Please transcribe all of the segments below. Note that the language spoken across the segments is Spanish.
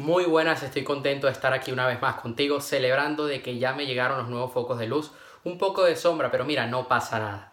Muy buenas, estoy contento de estar aquí una vez más contigo, celebrando de que ya me llegaron los nuevos focos de luz, un poco de sombra, pero mira, no pasa nada.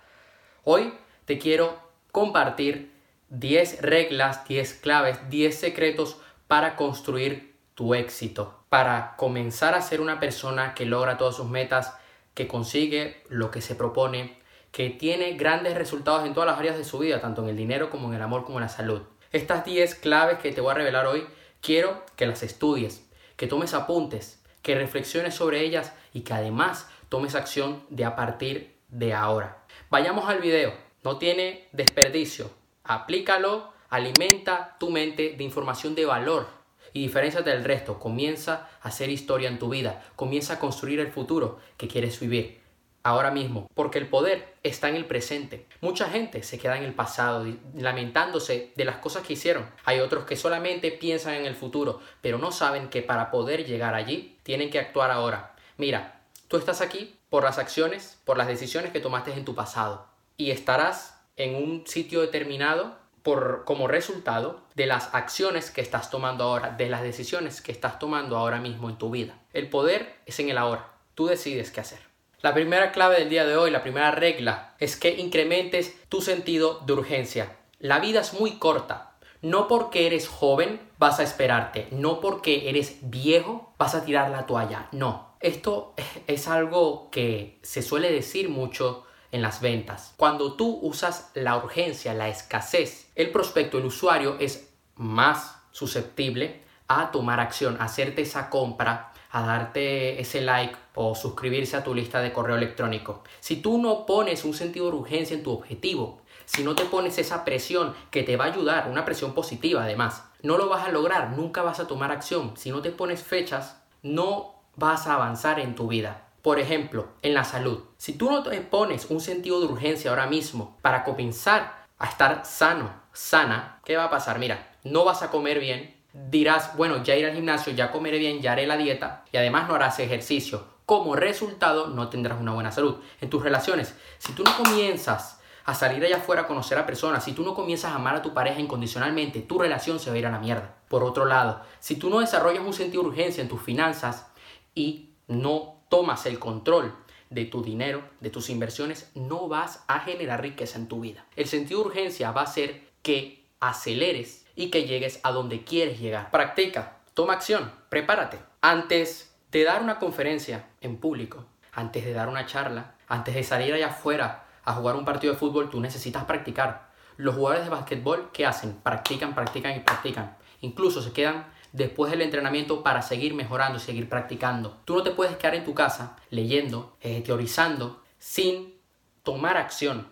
Hoy te quiero compartir 10 reglas, 10 claves, 10 secretos para construir tu éxito, para comenzar a ser una persona que logra todas sus metas, que consigue lo que se propone, que tiene grandes resultados en todas las áreas de su vida, tanto en el dinero como en el amor como en la salud. Estas 10 claves que te voy a revelar hoy, quiero que las estudies, que tomes apuntes, que reflexiones sobre ellas y que además tomes acción de a partir de ahora. Vayamos al video, no tiene desperdicio, aplícalo, alimenta tu mente de información de valor y diferenciate del resto, comienza a hacer historia en tu vida, comienza a construir el futuro que quieres vivir ahora mismo, porque el poder está en el presente. Mucha gente se queda en el pasado, lamentándose de las cosas que hicieron. Hay otros que solamente piensan en el futuro, pero no saben que para poder llegar allí tienen que actuar ahora. Mira, tú estás aquí por las acciones, por las decisiones que tomaste en tu pasado y estarás en un sitio determinado por, como resultado de las acciones que estás tomando ahora, de las decisiones que estás tomando ahora mismo en tu vida. El poder es en el ahora. Tú decides qué hacer. La primera clave del día de hoy, la primera regla, es que incrementes tu sentido de urgencia. La vida es muy corta. No porque eres joven vas a esperarte, no porque eres viejo vas a tirar la toalla, no. Esto es algo que se suele decir mucho en las ventas. Cuando tú usas la urgencia, la escasez, el prospecto, el usuario es más susceptible a tomar acción, a hacerte esa compra a darte ese like o suscribirse a tu lista de correo electrónico. Si tú no pones un sentido de urgencia en tu objetivo, si no te pones esa presión que te va a ayudar, una presión positiva además, no lo vas a lograr, nunca vas a tomar acción. Si no te pones fechas, no vas a avanzar en tu vida. Por ejemplo, en la salud. Si tú no te pones un sentido de urgencia ahora mismo para comenzar a estar sano, sana, ¿qué va a pasar? Mira, no vas a comer bien, dirás, bueno, ya iré al gimnasio, ya comeré bien, ya haré la dieta y además no harás ejercicio. Como resultado, no tendrás una buena salud. En tus relaciones, si tú no comienzas a salir allá afuera a conocer a personas, si tú no comienzas a amar a tu pareja incondicionalmente, tu relación se va a ir a la mierda. Por otro lado, si tú no desarrollas un sentido de urgencia en tus finanzas y no tomas el control de tu dinero, de tus inversiones, no vas a generar riqueza en tu vida. El sentido de urgencia va a hacer que aceleres y que llegues a donde quieres llegar. Practica, toma acción, prepárate. Antes de dar una conferencia en público, antes de dar una charla, antes de salir allá afuera a jugar un partido de fútbol, tú necesitas practicar. Los jugadores de básquetbol, ¿qué hacen? Practican, practican y practican. Incluso se quedan después del entrenamiento para seguir mejorando y seguir practicando. Tú no te puedes quedar en tu casa leyendo, eh, teorizando, sin tomar acción.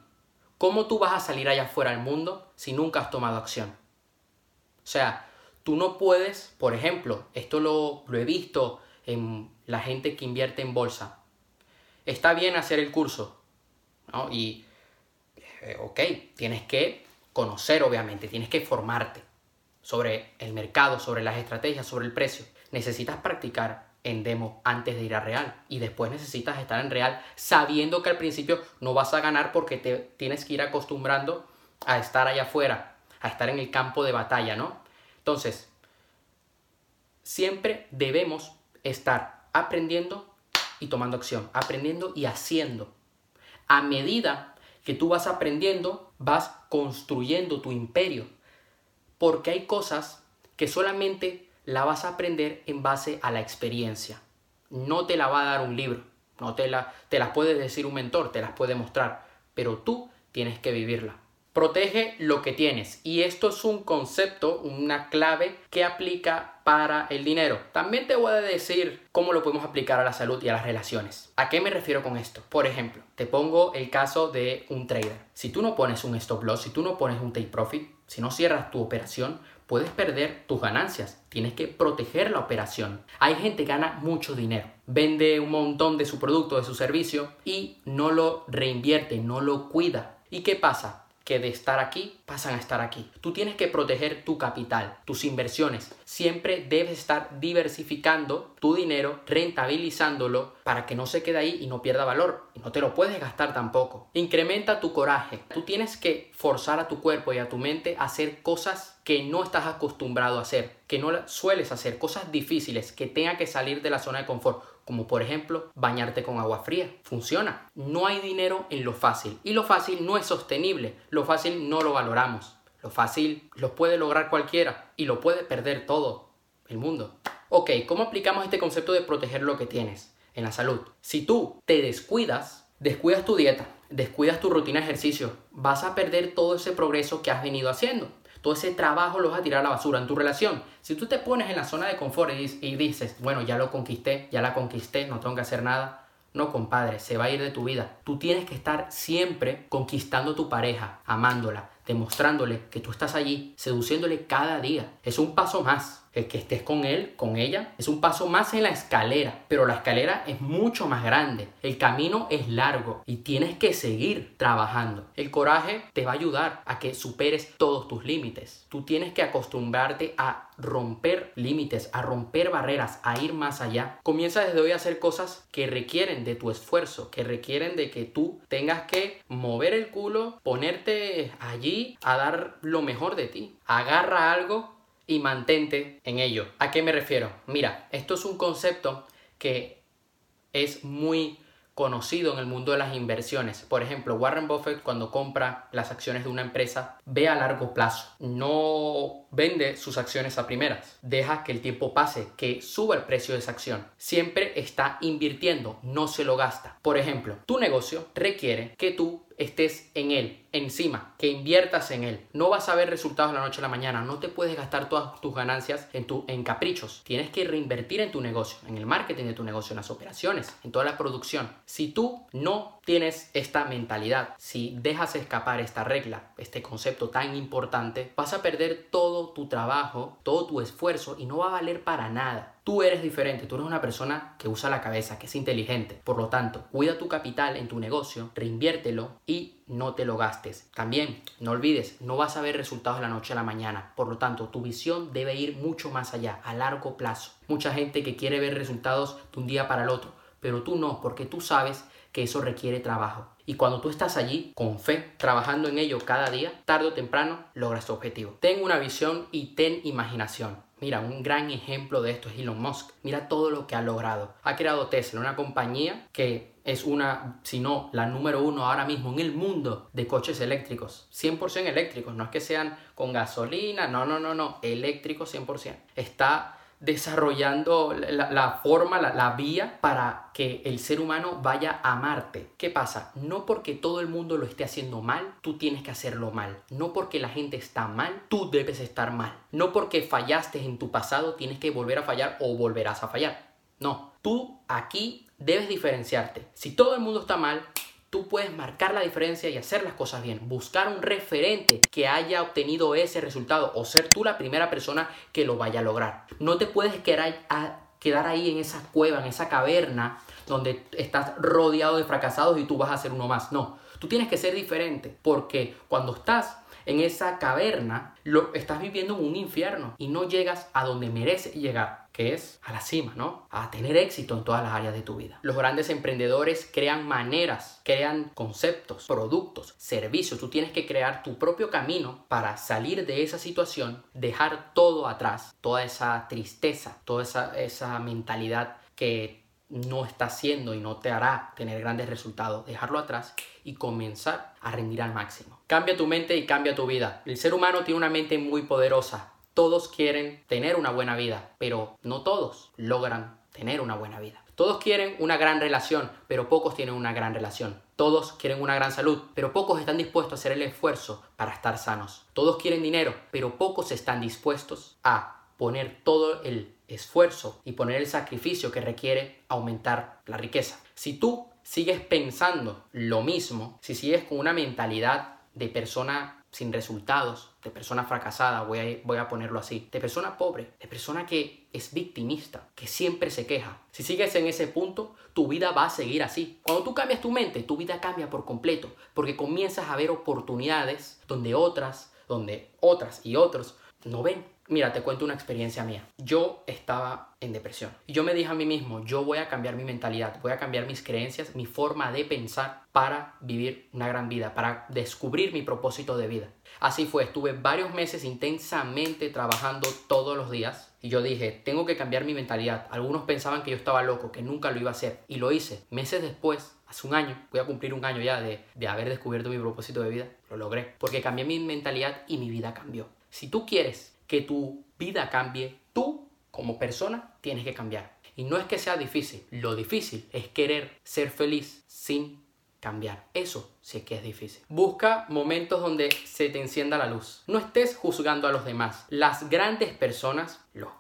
¿Cómo tú vas a salir allá afuera al mundo si nunca has tomado acción? O sea, tú no puedes, por ejemplo, esto lo, he visto en la gente que invierte en bolsa. Está bien hacer el curso, ¿no? Y, eh, ok, tienes que conocer, obviamente, tienes que formarte sobre el mercado, sobre las estrategias, sobre el precio. Necesitas practicar en demo antes de ir a real y después necesitas estar en real sabiendo que al principio no vas a ganar porque te tienes que ir acostumbrando a estar allá afuera a estar en el campo de batalla, ¿no? Entonces, siempre debemos estar aprendiendo y tomando acción, aprendiendo y haciendo. A medida que tú vas aprendiendo, vas construyendo tu imperio. Porque hay cosas que solamente la vas a aprender en base a la experiencia. No te la va a dar un libro, no te, la, te las puede decir un mentor, te las puede mostrar, pero tú tienes que vivirla. Protege lo que tienes. Y esto es un concepto, una clave que aplica para el dinero. También te voy a decir cómo lo podemos aplicar a la salud y a las relaciones. ¿A qué me refiero con esto? Por ejemplo, te pongo el caso de un trader. Si tú no pones un stop loss, si tú no pones un take profit, si no cierras tu operación, puedes perder tus ganancias. Tienes que proteger la operación. Hay gente que gana mucho dinero, vende un montón de su producto, de su servicio y no lo reinvierte, no lo cuida. ¿Y qué pasa? Que de estar aquí pasan a estar aquí. Tú tienes que proteger tu capital, tus inversiones. Siempre debes estar diversificando tu dinero, rentabilizándolo para que no se quede ahí y no pierda valor. Y no te lo puedes gastar tampoco. Incrementa tu coraje. Tú tienes que forzar a tu cuerpo y a tu mente a hacer cosas que no estás acostumbrado a hacer, que no sueles hacer, cosas difíciles, que tenga que salir de la zona de confort como por ejemplo bañarte con agua fría. Funciona. No hay dinero en lo fácil y lo fácil no es sostenible. Lo fácil no lo valoramos. Lo fácil lo puede lograr cualquiera y lo puede perder todo el mundo. Ok, ¿cómo aplicamos este concepto de proteger lo que tienes en la salud? Si tú te descuidas, descuidas tu dieta, descuidas tu rutina de ejercicio, vas a perder todo ese progreso que has venido haciendo todo ese trabajo lo vas a tirar a la basura en tu relación. Si tú te pones en la zona de confort y, dices, bueno, ya lo conquisté, ya la conquisté, no tengo que hacer nada, no, compadre, se va a ir de tu vida. Tú tienes que estar siempre conquistando tu pareja, amándola, demostrándole que tú estás allí, seduciéndole cada día. Es un paso más el que estés con él, con ella, es un paso más en la escalera, pero la escalera es mucho más grande, el camino es largo y tienes que seguir trabajando. El coraje te va a ayudar a que superes todos tus límites. Tú tienes que acostumbrarte a romper límites, a romper barreras, a ir más allá. Comienza desde hoy a hacer cosas que requieren de tu esfuerzo, que requieren de que tú tengas que mover el culo, ponerte allí a dar lo mejor de ti. Agarra algo y mantente en ello. ¿A qué me refiero? Mira, esto es un concepto que es muy conocido en el mundo de las inversiones. Por ejemplo, Warren Buffett cuando compra las acciones de una empresa ve a largo plazo, no vende sus acciones a primeras, deja que el tiempo pase, que suba el precio de esa acción. Siempre está invirtiendo, no se lo gasta. Por ejemplo, tu negocio requiere que tú estés en él, encima, que inviertas en él. No vas a ver resultados de la noche a la mañana, no te puedes gastar todas tus ganancias en, tu, en caprichos. Tienes que reinvertir en tu negocio, en el marketing de tu negocio, en las operaciones, en toda la producción. Si tú no tienes esta mentalidad, si dejas escapar esta regla, este concepto tan importante, vas a perder todo tu trabajo, todo tu esfuerzo y no va a valer para nada. Tú eres diferente, tú eres una persona que usa la cabeza, que es inteligente. Por lo tanto, cuida tu capital en tu negocio, reinviértelo y no te lo gastes. También, no olvides, no vas a ver resultados de la noche a la mañana. Por lo tanto, tu visión debe ir mucho más allá, a largo plazo. Mucha gente que quiere ver resultados de un día para el otro, pero tú no, porque tú sabes que eso requiere trabajo. Y cuando tú estás allí, con fe, trabajando en ello cada día, tarde o temprano, logras tu objetivo. Ten una visión y ten imaginación. Mira, un gran ejemplo de esto es Elon Musk. Mira todo lo que ha logrado. Ha creado Tesla, una compañía que es una, si no, la número uno ahora mismo en el mundo de coches eléctricos. 100% eléctricos, no es que sean con gasolina, no, no, no, no, eléctricos 100%. Está desarrollando la, forma, la, la, vía para que el ser humano vaya a Marte. ¿Qué pasa? No porque todo el mundo lo esté haciendo mal, tú tienes que hacerlo mal. No porque la gente está mal, tú debes estar mal. No porque fallaste en tu pasado, tienes que volver a fallar o volverás a fallar. No, tú aquí debes diferenciarte. Si todo el mundo está mal, tú puedes marcar la diferencia y hacer las cosas bien. Buscar un referente que haya obtenido ese resultado o ser tú la primera persona que lo vaya a lograr. No te puedes quedar, ahí en esa cueva, en esa caverna donde estás rodeado de fracasados y tú vas a ser uno más. No, tú tienes que ser diferente porque cuando estás en esa caverna, lo estás viviendo en un infierno y no llegas a donde mereces llegar, que es a la cima, ¿no? A tener éxito en todas las áreas de tu vida. Los grandes emprendedores crean maneras, crean conceptos, productos, servicios. Tú tienes que crear tu propio camino para salir de esa situación, dejar todo atrás, toda esa tristeza, toda esa, esa mentalidad que no está haciendo y no te hará tener grandes resultados, dejarlo atrás y comenzar a rendir al máximo. Cambia tu mente y cambia tu vida. El ser humano tiene una mente muy poderosa. Todos quieren tener una buena vida, pero no todos logran tener una buena vida. Todos quieren una gran relación, pero pocos tienen una gran relación. Todos quieren una gran salud, pero pocos están dispuestos a hacer el esfuerzo para estar sanos. Todos quieren dinero, pero pocos están dispuestos a poner todo el esfuerzo y poner el sacrificio que requiere aumentar la riqueza. Si tú sigues pensando lo mismo, si sigues con una mentalidad de persona sin resultados, de persona fracasada, voy a, voy a ponerlo así, de persona pobre, de persona que es victimista, que siempre se queja. Si sigues en ese punto, tu vida va a seguir así. Cuando tú cambias tu mente, tu vida cambia por completo, porque comienzas a ver oportunidades donde otras donde otras y otros no ven. Mira, te cuento una experiencia mía. Yo estaba en depresión. Y yo me dije a mí mismo, yo voy a cambiar mi mentalidad, voy a cambiar mis creencias, mi forma de pensar para vivir una gran vida, para descubrir mi propósito de vida. Así fue, estuve varios meses intensamente trabajando todos los días y yo dije, tengo que cambiar mi mentalidad. Algunos pensaban que yo estaba loco, que nunca lo iba a hacer y lo hice. Meses después, hace un año, voy a cumplir un año ya de, de haber descubierto mi propósito de vida, lo logré, porque cambié mi mentalidad y mi vida cambió. Si tú quieres que tu vida cambie, tú como persona tienes que cambiar. Y no es que sea difícil, lo difícil es querer ser feliz sin cambiar. Eso sí que es difícil. Busca momentos donde se te encienda la luz. No estés juzgando a los demás. Las grandes personas, los,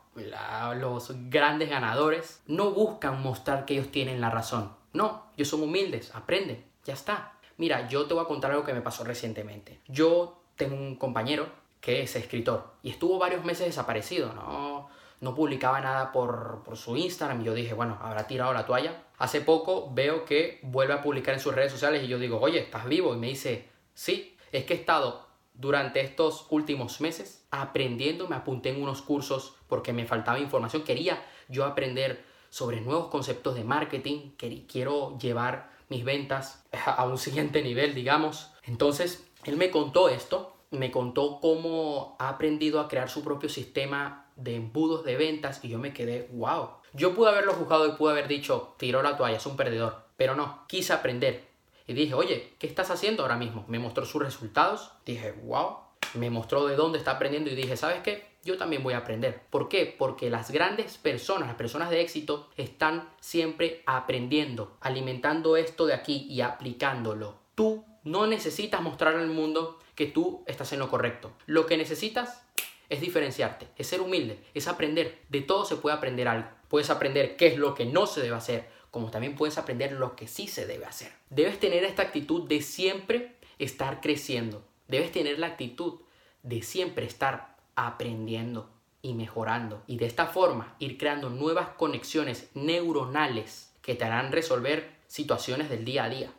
grandes ganadores, no buscan mostrar que ellos tienen la razón. No, ellos son humildes, aprenden, ya está. Mira, yo te voy a contar algo que me pasó recientemente. Yo tengo un compañero que es escritor. Y estuvo varios meses desaparecido, no, no publicaba nada por, por su Instagram. Y yo dije, bueno, habrá tirado la toalla. Hace poco veo que vuelve a publicar en sus redes sociales y yo digo, oye, ¿estás vivo? Y me dice, sí, es que he estado durante estos últimos meses aprendiendo, me apunté en unos cursos porque me faltaba información, quería yo aprender sobre nuevos conceptos de marketing, quiero llevar mis ventas a un siguiente nivel, digamos. Entonces, él me contó esto me contó cómo ha aprendido a crear su propio sistema de embudos de ventas y yo me quedé, wow. Yo pude haberlo juzgado y pude haber dicho, tiró la toalla, es un perdedor. Pero no, quise aprender. Y dije, oye, ¿qué estás haciendo ahora mismo? Me mostró sus resultados. Dije, wow. Me mostró de dónde está aprendiendo y dije, ¿sabes qué? Yo también voy a aprender. ¿Por qué? Porque las grandes personas, las personas de éxito, están siempre aprendiendo, alimentando esto de aquí y aplicándolo. Tú no necesitas mostrar al mundo que tú estás en lo correcto. Lo que necesitas es diferenciarte, es ser humilde, es aprender. De todo se puede aprender algo. Puedes aprender qué es lo que no se debe hacer, como también puedes aprender lo que sí se debe hacer. Debes tener esta actitud de siempre estar creciendo. Debes tener la actitud de siempre estar aprendiendo y mejorando. Y de esta forma ir creando nuevas conexiones neuronales que te harán resolver situaciones del día a día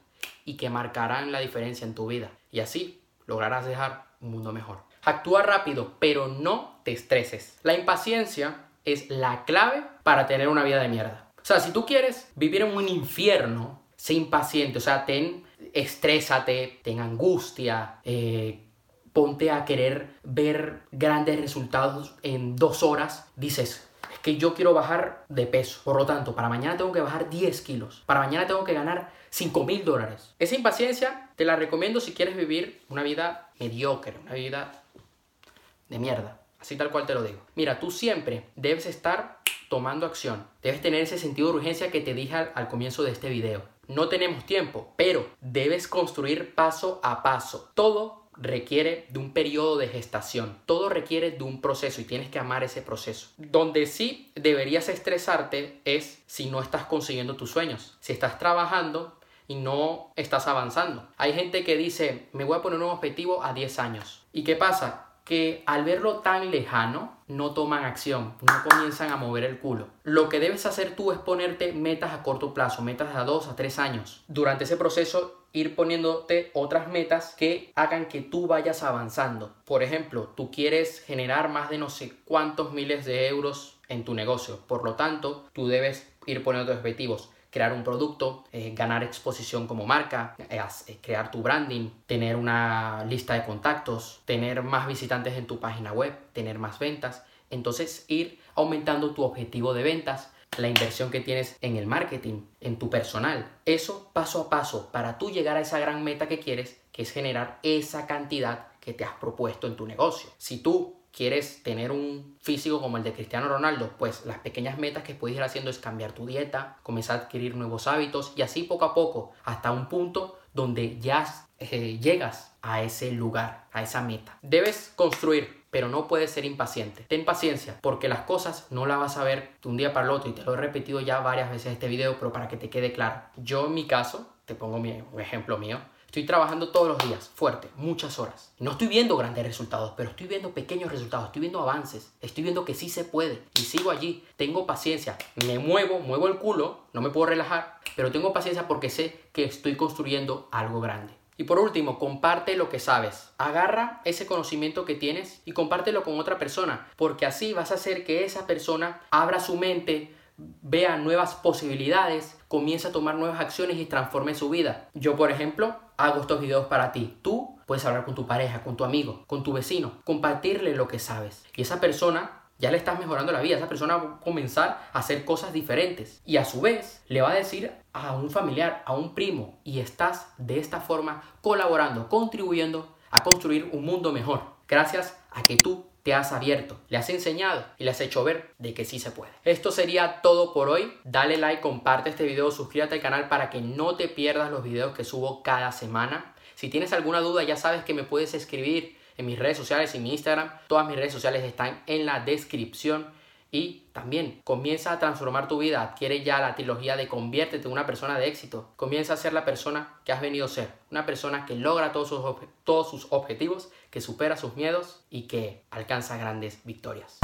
y que marcarán la diferencia en tu vida. Y así lograrás dejar un mundo mejor. Actúa rápido, pero no te estreses. La impaciencia es la clave para tener una vida de mierda. O sea, si tú quieres vivir en un infierno, sé impaciente, o sea, ten, estrésate, ten angustia, eh, ponte a querer ver grandes resultados en dos horas, dices, es que yo quiero bajar de peso, por lo tanto, para mañana tengo que bajar 10 kilos, para mañana tengo que ganar 5 mil dólares. Esa impaciencia te la recomiendo si quieres vivir una vida mediocre, una vida de mierda. Así tal cual te lo digo. Mira, tú siempre debes estar tomando acción. Debes tener ese sentido de urgencia que te dije al, al comienzo de este video. No tenemos tiempo, pero debes construir paso a paso. Todo requiere de un periodo de gestación. Todo requiere de un proceso y tienes que amar ese proceso. Donde sí deberías estresarte es si no estás consiguiendo tus sueños. Si estás trabajando y no estás avanzando. Hay gente que dice, me voy a poner un objetivo a 10 años. ¿Y qué pasa? que al verlo tan lejano no toman acción, no comienzan a mover el culo. Lo que debes hacer tú es ponerte metas a corto plazo, metas a 2 a 3 años. Durante ese proceso ir poniéndote otras metas que hagan que tú vayas avanzando. Por ejemplo, tú quieres generar más de no sé cuántos miles de euros en tu negocio. Por lo tanto, tú debes ir poniendo objetivos crear un producto, eh, ganar exposición como marca, eh, eh, crear tu branding, tener una lista de contactos, tener más visitantes en tu página web, tener más ventas. Entonces ir aumentando tu objetivo de ventas, la inversión que tienes en el marketing, en tu personal. Eso paso a paso para tú llegar a esa gran meta que quieres, que es generar esa cantidad que te has propuesto en tu negocio. Si tú quieres tener un físico como el de Cristiano Ronaldo, pues las pequeñas metas que puedes ir haciendo es cambiar tu dieta, comenzar a adquirir nuevos hábitos y así poco a poco hasta un punto donde ya eh, llegas a ese lugar, a esa meta. Debes construir, pero no puedes ser impaciente. Ten paciencia, porque las cosas no las vas a ver de un día para el otro y te lo he repetido ya varias veces este video, pero para que te quede claro. Yo en mi caso, te pongo mi, un ejemplo mío, Estoy trabajando todos los días, fuerte, muchas horas. No estoy viendo grandes resultados, pero estoy viendo pequeños resultados, estoy viendo avances, estoy viendo que sí se puede. Y sigo allí, tengo paciencia, me muevo, muevo el culo, no me puedo relajar, pero tengo paciencia porque sé que estoy construyendo algo grande. Y por último, comparte lo que sabes. Agarra ese conocimiento que tienes y compártelo con otra persona, porque así vas a hacer que esa persona abra su mente, vea nuevas posibilidades, comience a tomar nuevas acciones y transforme su vida. Yo, por ejemplo, hago estos videos para ti. Tú puedes hablar con tu pareja, con tu amigo, con tu vecino, compartirle lo que sabes. Y esa persona ya le estás mejorando la vida. Esa persona va a comenzar a hacer cosas diferentes. Y a su vez le va a decir a un familiar, a un primo, y estás de esta forma colaborando, contribuyendo a construir un mundo mejor. Gracias a que tú te has abierto, le has enseñado y le has hecho ver de que sí se puede. Esto sería todo por hoy. Dale like, comparte este video, suscríbete al canal para que no te pierdas los videos que subo cada semana. Si tienes alguna duda ya sabes que me puedes escribir en mis redes sociales, en mi Instagram. Todas mis redes sociales están en la descripción. Y también comienza a transformar tu vida, adquiere ya la trilogía de conviértete en una persona de éxito. Comienza a ser la persona que has venido a ser, una persona que logra todos sus, todos sus objetivos, que supera sus miedos y que alcanza grandes victorias.